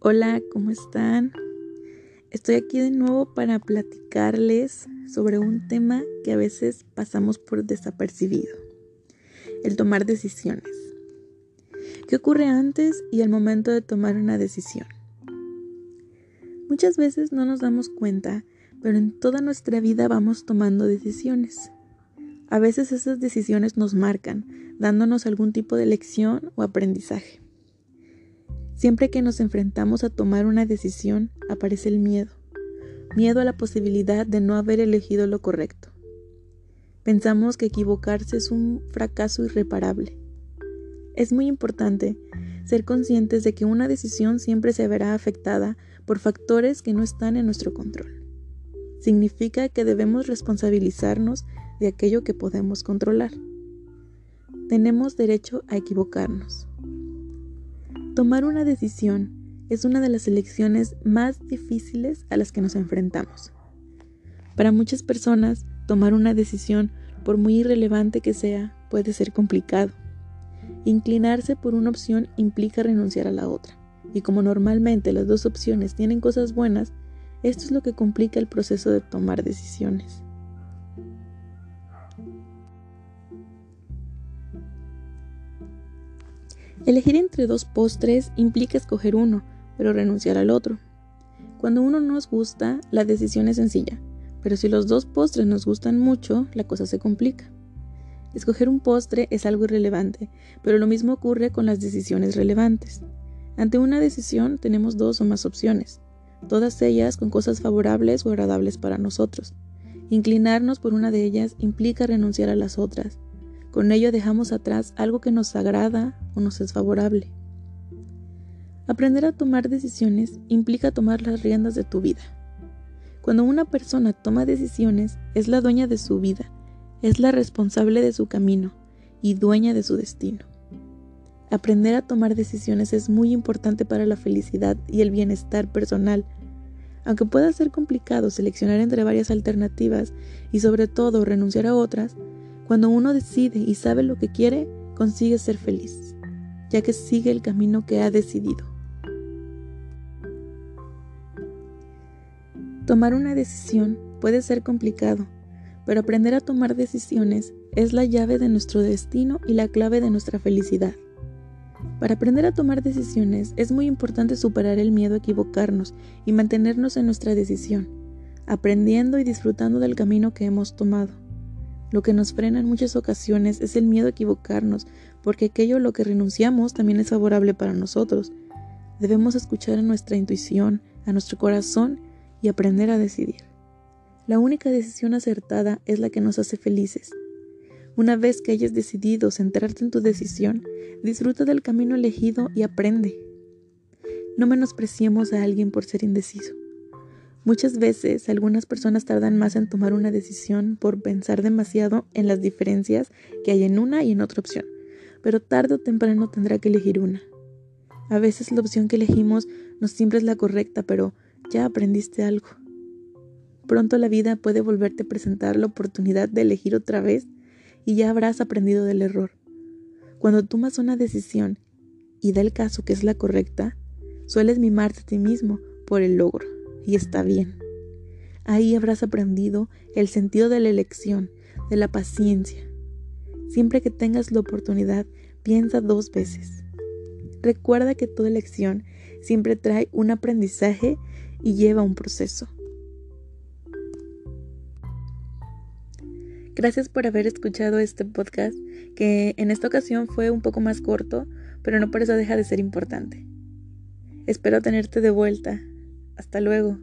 Hola, ¿cómo están? Estoy aquí de nuevo para platicarles sobre un tema que a veces pasamos por desapercibido, el tomar decisiones. ¿Qué ocurre antes y al momento de tomar una decisión? Muchas veces no nos damos cuenta, pero en toda nuestra vida vamos tomando decisiones. A veces esas decisiones nos marcan, dándonos algún tipo de lección o aprendizaje. Siempre que nos enfrentamos a tomar una decisión, aparece el miedo. Miedo a la posibilidad de no haber elegido lo correcto. Pensamos que equivocarse es un fracaso irreparable. Es muy importante ser conscientes de que una decisión siempre se verá afectada por factores que no están en nuestro control. Significa que debemos responsabilizarnos de aquello que podemos controlar. Tenemos derecho a equivocarnos. Tomar una decisión es una de las elecciones más difíciles a las que nos enfrentamos. Para muchas personas, tomar una decisión, por muy irrelevante que sea, puede ser complicado. Inclinarse por una opción implica renunciar a la otra, y como normalmente las dos opciones tienen cosas buenas, esto es lo que complica el proceso de tomar decisiones. Elegir entre dos postres implica escoger uno, pero renunciar al otro. Cuando uno nos gusta, la decisión es sencilla, pero si los dos postres nos gustan mucho, la cosa se complica. Escoger un postre es algo irrelevante, pero lo mismo ocurre con las decisiones relevantes. Ante una decisión tenemos dos o más opciones, todas ellas con cosas favorables o agradables para nosotros. Inclinarnos por una de ellas implica renunciar a las otras, con ello dejamos atrás algo que nos agrada o nos es favorable. Aprender a tomar decisiones implica tomar las riendas de tu vida. Cuando una persona toma decisiones, es la dueña de su vida, es la responsable de su camino y dueña de su destino. Aprender a tomar decisiones es muy importante para la felicidad y el bienestar personal. Aunque pueda ser complicado seleccionar entre varias alternativas y sobre todo renunciar a otras, cuando uno decide y sabe lo que quiere, consigue ser feliz, ya que sigue el camino que ha decidido. Tomar una decisión puede ser complicado, pero aprender a tomar decisiones es la llave de nuestro destino y la clave de nuestra felicidad. Para aprender a tomar decisiones es muy importante superar el miedo a equivocarnos y mantenernos en nuestra decisión, aprendiendo y disfrutando del camino que hemos tomado. Lo que nos frena en muchas ocasiones es el miedo a equivocarnos, porque aquello a lo que renunciamos también es favorable para nosotros. Debemos escuchar a nuestra intuición, a nuestro corazón y aprender a decidir. La única decisión acertada es la que nos hace felices. Una vez que hayas decidido centrarte en tu decisión, disfruta del camino elegido y aprende. No menospreciemos a alguien por ser indeciso. Muchas veces algunas personas tardan más en tomar una decisión por pensar demasiado en las diferencias que hay en una y en otra opción, pero tarde o temprano tendrá que elegir una. A veces la opción que elegimos no siempre es la correcta, pero ya aprendiste algo. Pronto la vida puede volverte a presentar la oportunidad de elegir otra vez y ya habrás aprendido del error. Cuando tomas una decisión y da el caso que es la correcta, sueles mimarte a ti mismo por el logro y está bien. Ahí habrás aprendido el sentido de la elección, de la paciencia. Siempre que tengas la oportunidad, piensa dos veces. Recuerda que toda elección siempre trae un aprendizaje y lleva un proceso. Gracias por haber escuchado este podcast, que en esta ocasión fue un poco más corto, pero no por eso deja de ser importante. Espero tenerte de vuelta. Hasta luego.